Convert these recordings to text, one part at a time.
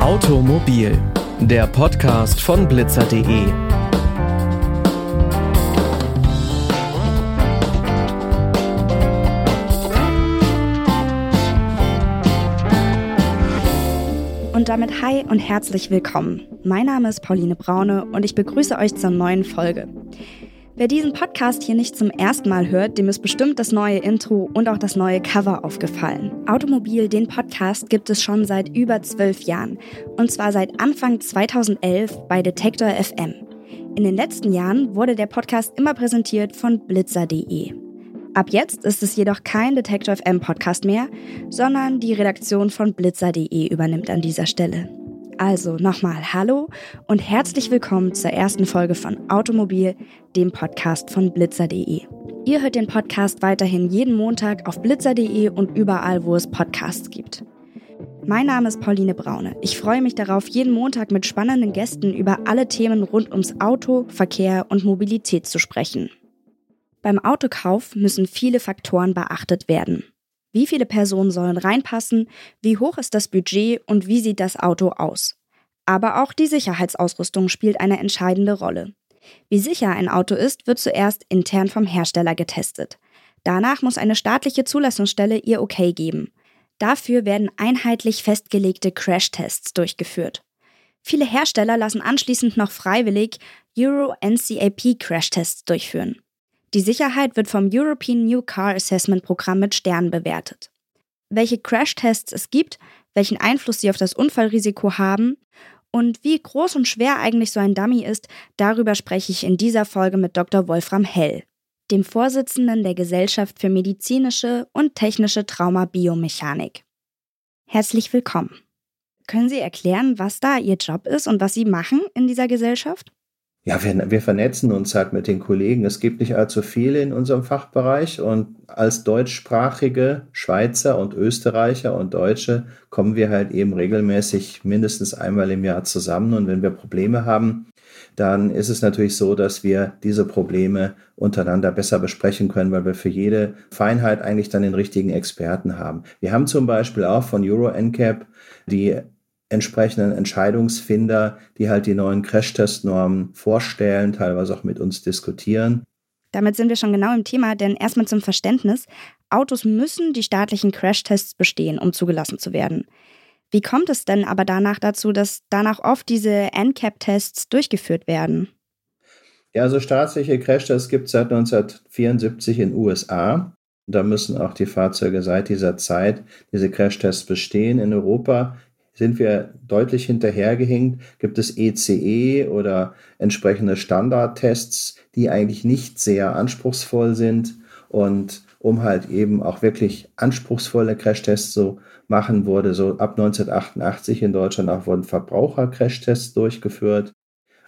Automobil, der Podcast von blitzer.de. Und damit hi und herzlich willkommen. Mein Name ist Pauline Braune und ich begrüße euch zur neuen Folge. Wer diesen Podcast hier nicht zum ersten Mal hört, dem ist bestimmt das neue Intro und auch das neue Cover aufgefallen. Automobil, den Podcast, gibt es schon seit über zwölf Jahren. Und zwar seit Anfang 2011 bei Detektor FM. In den letzten Jahren wurde der Podcast immer präsentiert von blitzer.de. Ab jetzt ist es jedoch kein Detektor FM Podcast mehr, sondern die Redaktion von blitzer.de übernimmt an dieser Stelle. Also nochmal Hallo und herzlich willkommen zur ersten Folge von Automobil, dem Podcast von blitzer.de. Ihr hört den Podcast weiterhin jeden Montag auf blitzer.de und überall, wo es Podcasts gibt. Mein Name ist Pauline Braune. Ich freue mich darauf, jeden Montag mit spannenden Gästen über alle Themen rund ums Auto, Verkehr und Mobilität zu sprechen. Beim Autokauf müssen viele Faktoren beachtet werden. Wie viele Personen sollen reinpassen? Wie hoch ist das Budget und wie sieht das Auto aus? Aber auch die Sicherheitsausrüstung spielt eine entscheidende Rolle. Wie sicher ein Auto ist, wird zuerst intern vom Hersteller getestet. Danach muss eine staatliche Zulassungsstelle ihr Okay geben. Dafür werden einheitlich festgelegte Crashtests durchgeführt. Viele Hersteller lassen anschließend noch freiwillig Euro NCAP Crashtests durchführen. Die Sicherheit wird vom European New Car Assessment Programm mit Sternen bewertet. Welche Crashtests es gibt, welchen Einfluss sie auf das Unfallrisiko haben und wie groß und schwer eigentlich so ein Dummy ist, darüber spreche ich in dieser Folge mit Dr. Wolfram Hell, dem Vorsitzenden der Gesellschaft für medizinische und technische Traumabiomechanik. Herzlich willkommen. Können Sie erklären, was da Ihr Job ist und was Sie machen in dieser Gesellschaft? Ja, wir, wir vernetzen uns halt mit den Kollegen. Es gibt nicht allzu viele in unserem Fachbereich und als deutschsprachige Schweizer und Österreicher und Deutsche kommen wir halt eben regelmäßig mindestens einmal im Jahr zusammen und wenn wir Probleme haben, dann ist es natürlich so, dass wir diese Probleme untereinander besser besprechen können, weil wir für jede Feinheit eigentlich dann den richtigen Experten haben. Wir haben zum Beispiel auch von Euro NCAP die entsprechenden Entscheidungsfinder, die halt die neuen Crashtest-Normen vorstellen, teilweise auch mit uns diskutieren. Damit sind wir schon genau im Thema, denn erstmal zum Verständnis. Autos müssen die staatlichen Crashtests bestehen, um zugelassen zu werden. Wie kommt es denn aber danach dazu, dass danach oft diese NCAP-Tests durchgeführt werden? Ja, also staatliche Crashtests gibt es seit 1974 in den USA. Da müssen auch die Fahrzeuge seit dieser Zeit diese Crashtests bestehen. In Europa sind wir deutlich hinterhergehinkt. Gibt es ECE e oder entsprechende Standardtests, die eigentlich nicht sehr anspruchsvoll sind und um halt eben auch wirklich anspruchsvolle Crashtests zu machen, wurde so ab 1988 in Deutschland auch wurden Verbraucher-Crashtests durchgeführt.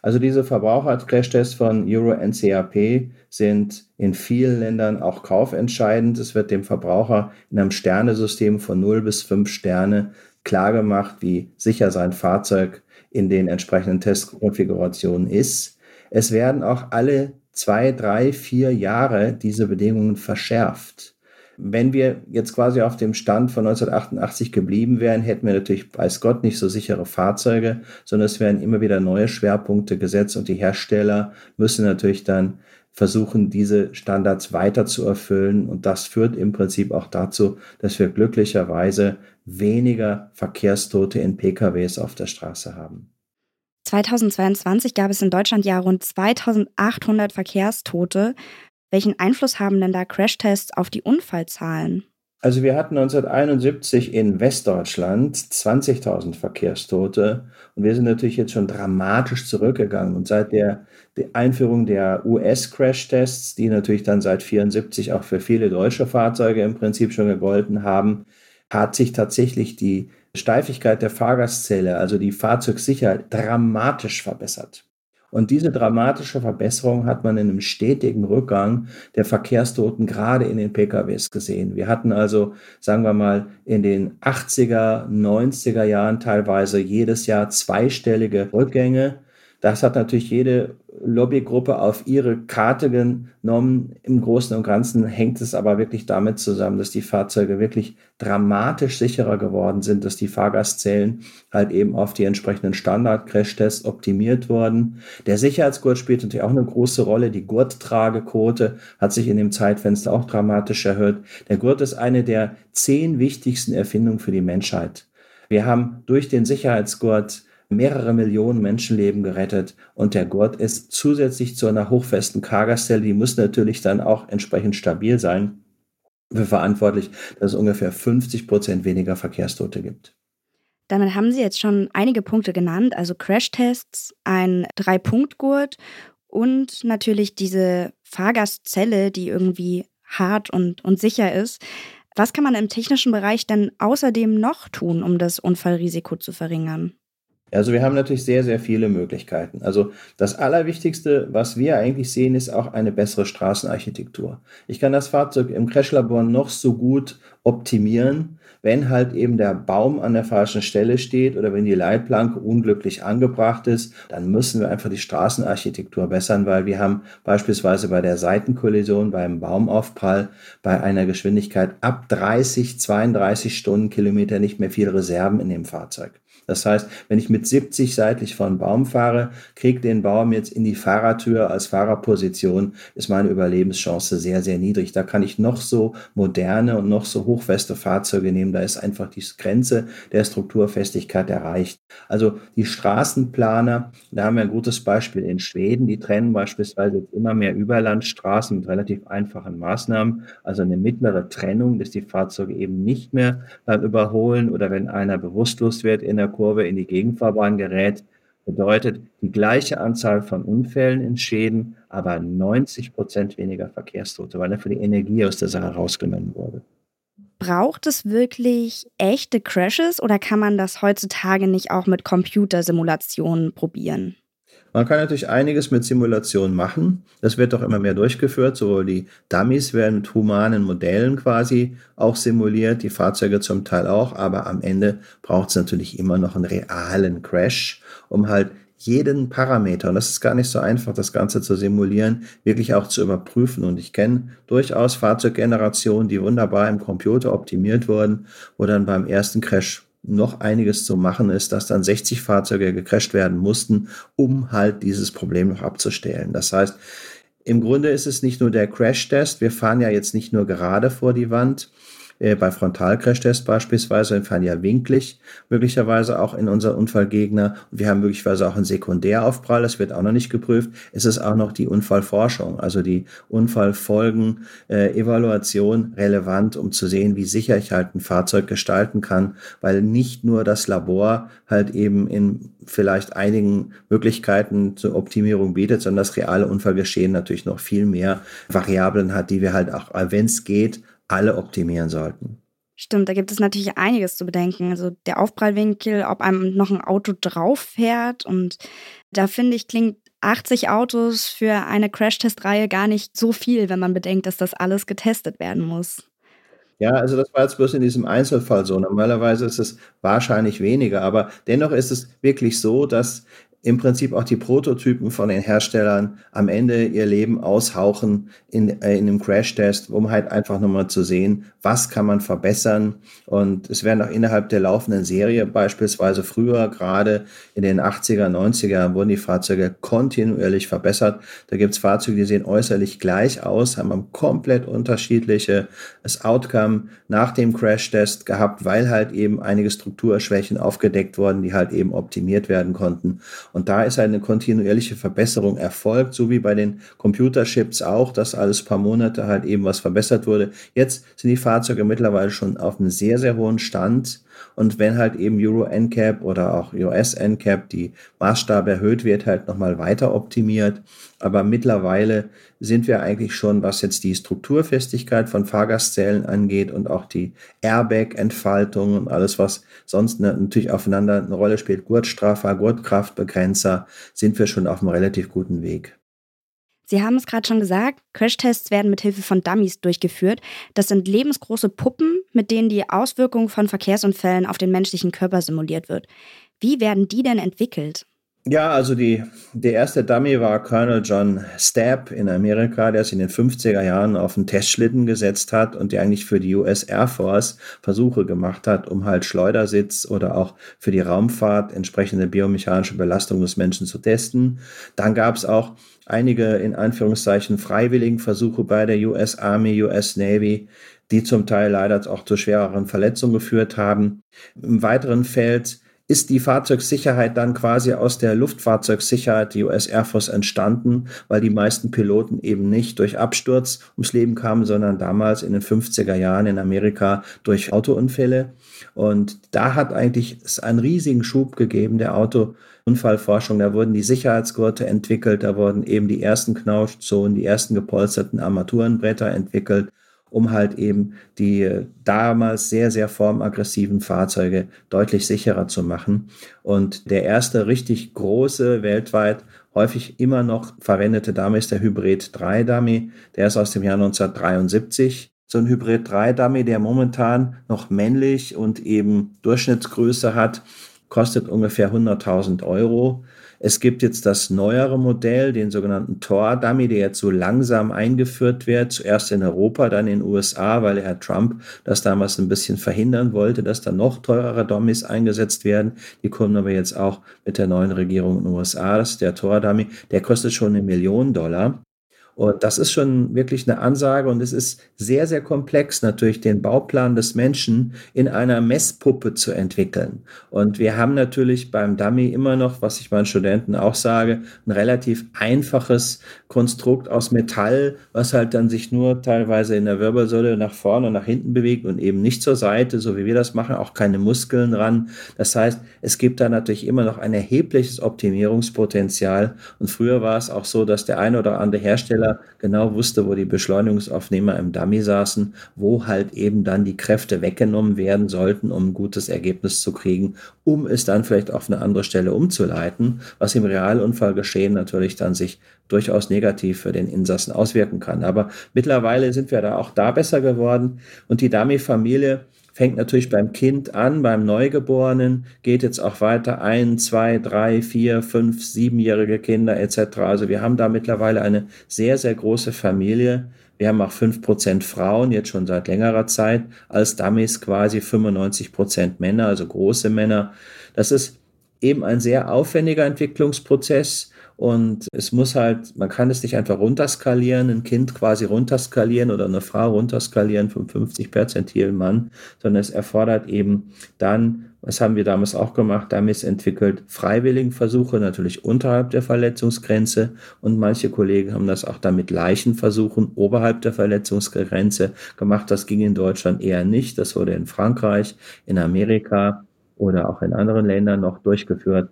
Also diese Verbraucher-Crashtests von Euro NCAP sind in vielen Ländern auch kaufentscheidend. Es wird dem Verbraucher in einem Sternesystem von 0 bis 5 Sterne klargemacht, wie sicher sein Fahrzeug in den entsprechenden Testkonfigurationen ist. Es werden auch alle zwei, drei, vier Jahre diese Bedingungen verschärft. Wenn wir jetzt quasi auf dem Stand von 1988 geblieben wären, hätten wir natürlich, weiß Gott, nicht so sichere Fahrzeuge, sondern es werden immer wieder neue Schwerpunkte gesetzt und die Hersteller müssen natürlich dann versuchen, diese Standards weiter zu erfüllen. Und das führt im Prinzip auch dazu, dass wir glücklicherweise weniger Verkehrstote in PKWs auf der Straße haben. 2022 gab es in Deutschland ja rund 2800 Verkehrstote. Welchen Einfluss haben denn da Crashtests auf die Unfallzahlen? Also wir hatten 1971 in Westdeutschland 20.000 Verkehrstote und wir sind natürlich jetzt schon dramatisch zurückgegangen. Und seit der, der Einführung der US-Crash-Tests, die natürlich dann seit 74 auch für viele deutsche Fahrzeuge im Prinzip schon gegolten haben, hat sich tatsächlich die Steifigkeit der Fahrgastzelle, also die Fahrzeugsicherheit, dramatisch verbessert. Und diese dramatische Verbesserung hat man in einem stetigen Rückgang der Verkehrstoten gerade in den PKWs gesehen. Wir hatten also, sagen wir mal, in den 80er, 90er Jahren teilweise jedes Jahr zweistellige Rückgänge. Das hat natürlich jede Lobbygruppe auf ihre Karte genommen. Im Großen und Ganzen hängt es aber wirklich damit zusammen, dass die Fahrzeuge wirklich dramatisch sicherer geworden sind, dass die Fahrgastzellen halt eben auf die entsprechenden Standard-Crash-Tests optimiert wurden. Der Sicherheitsgurt spielt natürlich auch eine große Rolle. Die Gurttragequote hat sich in dem Zeitfenster auch dramatisch erhöht. Der Gurt ist eine der zehn wichtigsten Erfindungen für die Menschheit. Wir haben durch den Sicherheitsgurt mehrere Millionen Menschenleben gerettet und der Gurt ist zusätzlich zu einer hochfesten Cargastelle, die muss natürlich dann auch entsprechend stabil sein, für verantwortlich, dass es ungefähr 50 Prozent weniger Verkehrstote gibt. Damit haben Sie jetzt schon einige Punkte genannt, also Crashtests, ein Drei-Punkt-Gurt und natürlich diese Fahrgastzelle, die irgendwie hart und, und sicher ist. Was kann man im technischen Bereich denn außerdem noch tun, um das Unfallrisiko zu verringern? Also wir haben natürlich sehr, sehr viele Möglichkeiten. Also das Allerwichtigste, was wir eigentlich sehen, ist auch eine bessere Straßenarchitektur. Ich kann das Fahrzeug im Crashlabor noch so gut optimieren, wenn halt eben der Baum an der falschen Stelle steht oder wenn die Leitplanke unglücklich angebracht ist, dann müssen wir einfach die Straßenarchitektur bessern, weil wir haben beispielsweise bei der Seitenkollision, beim Baumaufprall, bei einer Geschwindigkeit ab 30, 32 Stundenkilometer nicht mehr viel Reserven in dem Fahrzeug. Das heißt, wenn ich mit 70 seitlich von Baum fahre, kriege den Baum jetzt in die Fahrertür als Fahrerposition, ist meine Überlebenschance sehr, sehr niedrig. Da kann ich noch so moderne und noch so hochfeste Fahrzeuge nehmen. Da ist einfach die Grenze der Strukturfestigkeit erreicht. Also die Straßenplaner, da haben wir ein gutes Beispiel in Schweden. Die trennen beispielsweise immer mehr Überlandstraßen mit relativ einfachen Maßnahmen. Also eine mittlere Trennung, dass die Fahrzeuge eben nicht mehr beim Überholen oder wenn einer bewusstlos wird in der Kurve in die Gegenfahrbahn gerät, bedeutet die gleiche Anzahl von Unfällen in Schäden, aber 90 Prozent weniger Verkehrstote, weil dafür die Energie aus der Sache rausgenommen wurde. Braucht es wirklich echte Crashes oder kann man das heutzutage nicht auch mit Computersimulationen probieren? Man kann natürlich einiges mit Simulationen machen. Das wird doch immer mehr durchgeführt. Sowohl die Dummies werden mit humanen Modellen quasi auch simuliert, die Fahrzeuge zum Teil auch, aber am Ende braucht es natürlich immer noch einen realen Crash, um halt jeden Parameter, und das ist gar nicht so einfach, das Ganze zu simulieren, wirklich auch zu überprüfen. Und ich kenne durchaus Fahrzeuggenerationen, die wunderbar im Computer optimiert wurden, wo dann beim ersten Crash noch einiges zu machen ist, dass dann 60 Fahrzeuge gecrasht werden mussten, um halt dieses Problem noch abzustellen. Das heißt, im Grunde ist es nicht nur der Crash-Test. Wir fahren ja jetzt nicht nur gerade vor die Wand, äh, bei Frontalcrash-Tests beispielsweise, wir fahren ja winklig, möglicherweise auch in unser Unfallgegner. Und wir haben möglicherweise auch einen Sekundäraufprall, das wird auch noch nicht geprüft. Es ist auch noch die Unfallforschung, also die Unfallfolgen, äh, Evaluation relevant, um zu sehen, wie sicher ich halt ein Fahrzeug gestalten kann, weil nicht nur das Labor halt eben in vielleicht einigen Möglichkeiten zur Optimierung bietet, sondern das reale Unfallgeschehen natürlich noch viel mehr Variablen hat, die wir halt auch, wenn es geht, alle optimieren sollten. Stimmt, da gibt es natürlich einiges zu bedenken. Also der Aufprallwinkel, ob einem noch ein Auto drauf fährt. Und da finde ich, klingt 80 Autos für eine Crashtest-Reihe gar nicht so viel, wenn man bedenkt, dass das alles getestet werden muss. Ja, also das war jetzt bloß in diesem Einzelfall so. Normalerweise ist es wahrscheinlich weniger, aber dennoch ist es wirklich so, dass im Prinzip auch die Prototypen von den Herstellern am Ende ihr Leben aushauchen in, äh, in einem Crash-Test, um halt einfach nochmal zu sehen, was kann man verbessern. Und es werden auch innerhalb der laufenden Serie, beispielsweise früher, gerade in den 80er, 90er, wurden die Fahrzeuge kontinuierlich verbessert. Da gibt's Fahrzeuge, die sehen äußerlich gleich aus, haben ein komplett unterschiedliches Outcome nach dem Crash-Test gehabt, weil halt eben einige Strukturschwächen aufgedeckt wurden, die halt eben optimiert werden konnten. Und da ist eine kontinuierliche Verbesserung erfolgt, so wie bei den Computerships auch, dass alles paar Monate halt eben was verbessert wurde. Jetzt sind die Fahrzeuge mittlerweile schon auf einem sehr, sehr hohen Stand. Und wenn halt eben Euro NCAP oder auch US NCAP die Maßstab erhöht wird, halt nochmal weiter optimiert. Aber mittlerweile sind wir eigentlich schon, was jetzt die Strukturfestigkeit von Fahrgastzellen angeht und auch die Airbag-Entfaltung und alles, was sonst natürlich aufeinander eine Rolle spielt, Gurtstraffer, Gurtkraftbegrenzer, sind wir schon auf einem relativ guten Weg. Sie haben es gerade schon gesagt, Crashtests werden mit Hilfe von Dummies durchgeführt. Das sind lebensgroße Puppen, mit denen die Auswirkungen von Verkehrsunfällen auf den menschlichen Körper simuliert wird. Wie werden die denn entwickelt? Ja, also die, der erste Dummy war Colonel John Stapp in Amerika, der sich in den 50er Jahren auf einen Testschlitten gesetzt hat und der eigentlich für die US Air Force Versuche gemacht hat, um halt Schleudersitz oder auch für die Raumfahrt entsprechende biomechanische Belastung des Menschen zu testen. Dann gab es auch einige in Anführungszeichen freiwilligen Versuche bei der US Army, US Navy, die zum Teil leider auch zu schwereren Verletzungen geführt haben. Im weiteren Feld ist die Fahrzeugsicherheit dann quasi aus der Luftfahrzeugsicherheit der US Air Force entstanden, weil die meisten Piloten eben nicht durch Absturz ums Leben kamen, sondern damals in den 50er Jahren in Amerika durch Autounfälle. Und da hat eigentlich es einen riesigen Schub gegeben der Autounfallforschung. Da wurden die Sicherheitsgurte entwickelt, da wurden eben die ersten Knautschzonen, die ersten gepolsterten Armaturenbretter entwickelt um halt eben die damals sehr, sehr formaggressiven Fahrzeuge deutlich sicherer zu machen. Und der erste richtig große weltweit häufig immer noch verwendete Dummy ist der Hybrid 3 Dummy. Der ist aus dem Jahr 1973 so ein Hybrid 3 Dummy, der momentan noch männlich und eben Durchschnittsgröße hat, kostet ungefähr 100.000 Euro. Es gibt jetzt das neuere Modell, den sogenannten Tor-Dummy, der jetzt so langsam eingeführt wird, zuerst in Europa, dann in den USA, weil Herr Trump das damals ein bisschen verhindern wollte, dass da noch teurere Dummies eingesetzt werden. Die kommen aber jetzt auch mit der neuen Regierung in den USA. Das ist der Tor-Dummy, der kostet schon eine Million Dollar. Und das ist schon wirklich eine Ansage und es ist sehr, sehr komplex, natürlich den Bauplan des Menschen in einer Messpuppe zu entwickeln. Und wir haben natürlich beim Dummy immer noch, was ich meinen Studenten auch sage, ein relativ einfaches Konstrukt aus Metall, was halt dann sich nur teilweise in der Wirbelsäule nach vorne und nach hinten bewegt und eben nicht zur Seite, so wie wir das machen, auch keine Muskeln ran. Das heißt, es gibt da natürlich immer noch ein erhebliches Optimierungspotenzial. Und früher war es auch so, dass der ein oder andere Hersteller Hersteller genau wusste, wo die Beschleunigungsaufnehmer im Dummy saßen, wo halt eben dann die Kräfte weggenommen werden sollten, um ein gutes Ergebnis zu kriegen, um es dann vielleicht auf eine andere Stelle umzuleiten, was im Realunfall geschehen natürlich dann sich durchaus negativ für den Insassen auswirken kann. Aber mittlerweile sind wir da auch da besser geworden und die Dummy-Familie fängt natürlich beim Kind an, beim Neugeborenen, geht jetzt auch weiter ein, zwei, drei, vier, fünf, siebenjährige Kinder etc. Also wir haben da mittlerweile eine sehr, sehr große Familie. Wir haben auch fünf Prozent Frauen, jetzt schon seit längerer Zeit, als Dummies quasi 95 Prozent Männer, also große Männer. Das ist eben ein sehr aufwendiger Entwicklungsprozess und es muss halt, man kann es nicht einfach runterskalieren, ein Kind quasi runterskalieren oder eine Frau runterskalieren vom 50 perzentilen Mann, sondern es erfordert eben dann, was haben wir damals auch gemacht, damit entwickelt Freiwilligenversuche, natürlich unterhalb der Verletzungsgrenze und manche Kollegen haben das auch damit Leichenversuchen oberhalb der Verletzungsgrenze gemacht. Das ging in Deutschland eher nicht. Das wurde in Frankreich, in Amerika oder auch in anderen Ländern noch durchgeführt.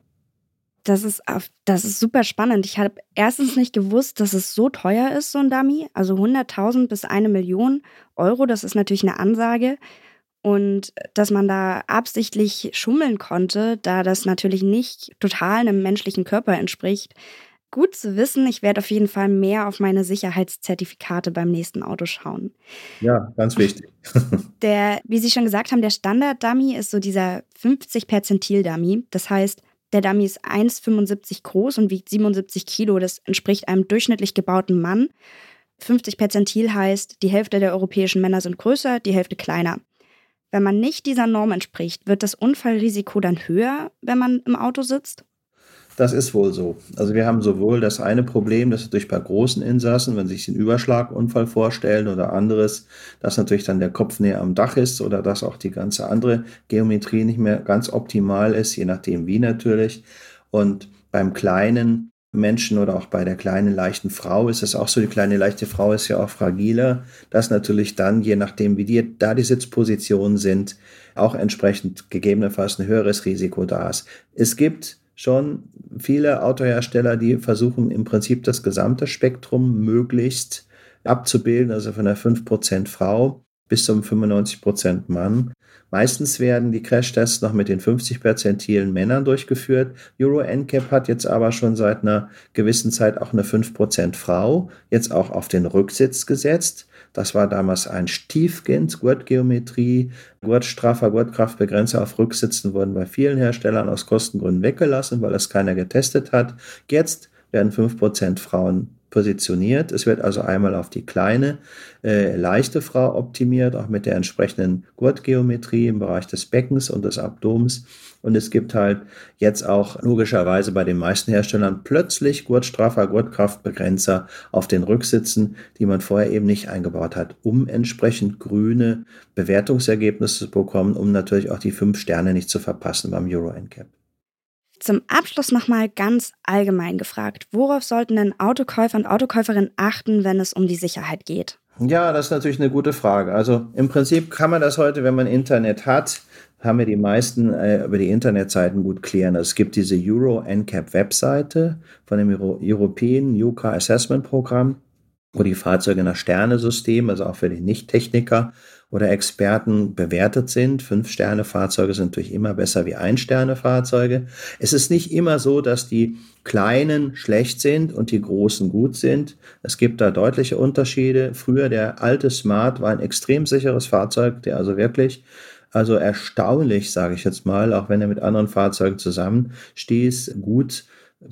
Das ist, das ist super spannend. Ich habe erstens nicht gewusst, dass es so teuer ist, so ein Dummy. Also 100.000 bis eine Million Euro, das ist natürlich eine Ansage. Und dass man da absichtlich schummeln konnte, da das natürlich nicht total einem menschlichen Körper entspricht. Gut zu wissen, ich werde auf jeden Fall mehr auf meine Sicherheitszertifikate beim nächsten Auto schauen. Ja, ganz wichtig. der, wie Sie schon gesagt haben, der Standard-Dummy ist so dieser 50 Perzentil-Dummy. Das heißt, der Dummy ist 1,75 groß und wiegt 77 Kilo. Das entspricht einem durchschnittlich gebauten Mann. 50 Perzentil heißt, die Hälfte der europäischen Männer sind größer, die Hälfte kleiner. Wenn man nicht dieser Norm entspricht, wird das Unfallrisiko dann höher, wenn man im Auto sitzt? Das ist wohl so. Also wir haben sowohl das eine Problem, dass natürlich bei großen Insassen, wenn sie sich den Überschlagunfall vorstellen oder anderes, dass natürlich dann der Kopf näher am Dach ist oder dass auch die ganze andere Geometrie nicht mehr ganz optimal ist, je nachdem wie natürlich. Und beim kleinen Menschen oder auch bei der kleinen leichten Frau ist es auch so, die kleine leichte Frau ist ja auch fragiler, dass natürlich dann, je nachdem wie die, da die Sitzpositionen sind, auch entsprechend gegebenenfalls ein höheres Risiko da ist. Es gibt schon viele Autohersteller, die versuchen im Prinzip das gesamte Spektrum möglichst abzubilden, also von der 5% Frau bis zum 95 Prozent Mann. Meistens werden die Crashtests noch mit den 50 Perzentilen Männern durchgeführt. Euro NCAP hat jetzt aber schon seit einer gewissen Zeit auch eine 5% Frau jetzt auch auf den Rücksitz gesetzt. Das war damals ein Stiefkind, Gurtgeometrie, Gurtstraffer, Gurtkraftbegrenzer auf Rücksitzen wurden bei vielen Herstellern aus Kostengründen weggelassen, weil das keiner getestet hat. Jetzt werden 5% Frauen positioniert. Es wird also einmal auf die kleine, äh, leichte Frau optimiert, auch mit der entsprechenden Gurtgeometrie im Bereich des Beckens und des Abdomens. Und es gibt halt jetzt auch logischerweise bei den meisten Herstellern plötzlich Gurtstraffer, Gurtkraftbegrenzer auf den Rücksitzen, die man vorher eben nicht eingebaut hat, um entsprechend grüne Bewertungsergebnisse zu bekommen, um natürlich auch die fünf Sterne nicht zu verpassen beim Euro NCAP. Zum Abschluss nochmal ganz allgemein gefragt. Worauf sollten denn Autokäufer und Autokäuferinnen achten, wenn es um die Sicherheit geht? Ja, das ist natürlich eine gute Frage. Also im Prinzip kann man das heute, wenn man Internet hat, haben wir die meisten äh, über die Internetseiten gut klären. Es gibt diese Euro NCAP Webseite von dem Euro European New Car Assessment Programm, wo die Fahrzeuge nach Sternesystem, also auch für die Nicht-Techniker, oder Experten bewertet sind. Fünf-Sterne-Fahrzeuge sind natürlich immer besser wie Ein-Sterne-Fahrzeuge. Es ist nicht immer so, dass die kleinen schlecht sind und die großen gut sind. Es gibt da deutliche Unterschiede. Früher der alte Smart war ein extrem sicheres Fahrzeug, der also wirklich also erstaunlich, sage ich jetzt mal, auch wenn er mit anderen Fahrzeugen zusammenstieß, gut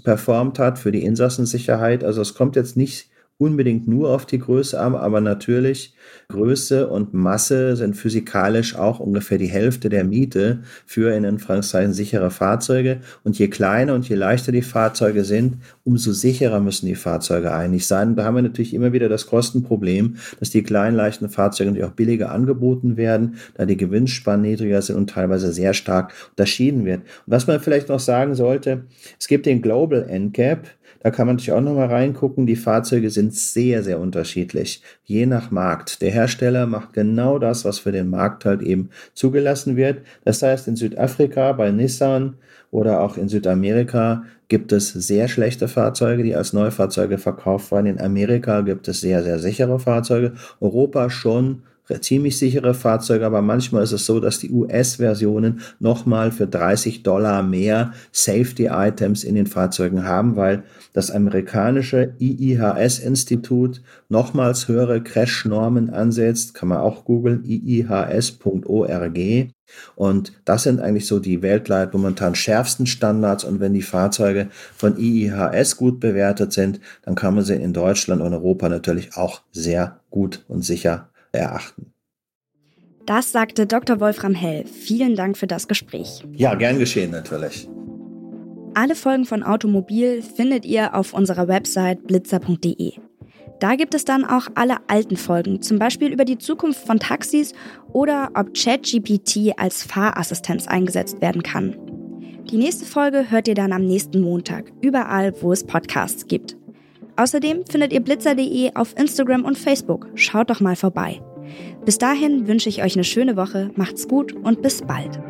performt hat für die Insassensicherheit. Also es kommt jetzt nicht unbedingt nur auf die Größe an, aber natürlich Größe und Masse sind physikalisch auch ungefähr die Hälfte der Miete für in Anführungszeichen sichere Fahrzeuge. Und je kleiner und je leichter die Fahrzeuge sind, umso sicherer müssen die Fahrzeuge eigentlich sein. Da haben wir natürlich immer wieder das Kostenproblem, dass die kleinen, leichten Fahrzeuge natürlich auch billiger angeboten werden, da die Gewinnspannen niedriger sind und teilweise sehr stark unterschieden wird. Und was man vielleicht noch sagen sollte, es gibt den Global NCAP, da kann man natürlich auch nochmal reingucken. Die Fahrzeuge sind sehr, sehr unterschiedlich, je nach Markt. Der Hersteller macht genau das, was für den Markt halt eben zugelassen wird. Das heißt, in Südafrika bei Nissan oder auch in Südamerika gibt es sehr schlechte Fahrzeuge, die als Neufahrzeuge verkauft werden. In Amerika gibt es sehr, sehr sichere Fahrzeuge. Europa schon ziemlich sichere Fahrzeuge, aber manchmal ist es so, dass die US-Versionen nochmal für 30 Dollar mehr Safety-Items in den Fahrzeugen haben, weil das amerikanische IIHS-Institut nochmals höhere Crash-Normen ansetzt, kann man auch googeln, iihs.org. Und das sind eigentlich so die weltweit momentan schärfsten Standards. Und wenn die Fahrzeuge von IIHS gut bewertet sind, dann kann man sie in Deutschland und Europa natürlich auch sehr gut und sicher erachten. Das sagte Dr. Wolfram Hell. Vielen Dank für das Gespräch. Ja, gern geschehen natürlich. Alle Folgen von Automobil findet ihr auf unserer Website blitzer.de. Da gibt es dann auch alle alten Folgen, zum Beispiel über die Zukunft von Taxis oder ob ChatGPT als Fahrassistenz eingesetzt werden kann. Die nächste Folge hört ihr dann am nächsten Montag, überall, wo es Podcasts gibt. Außerdem findet ihr blitzer.de auf Instagram und Facebook. Schaut doch mal vorbei. Bis dahin wünsche ich euch eine schöne Woche, macht's gut und bis bald.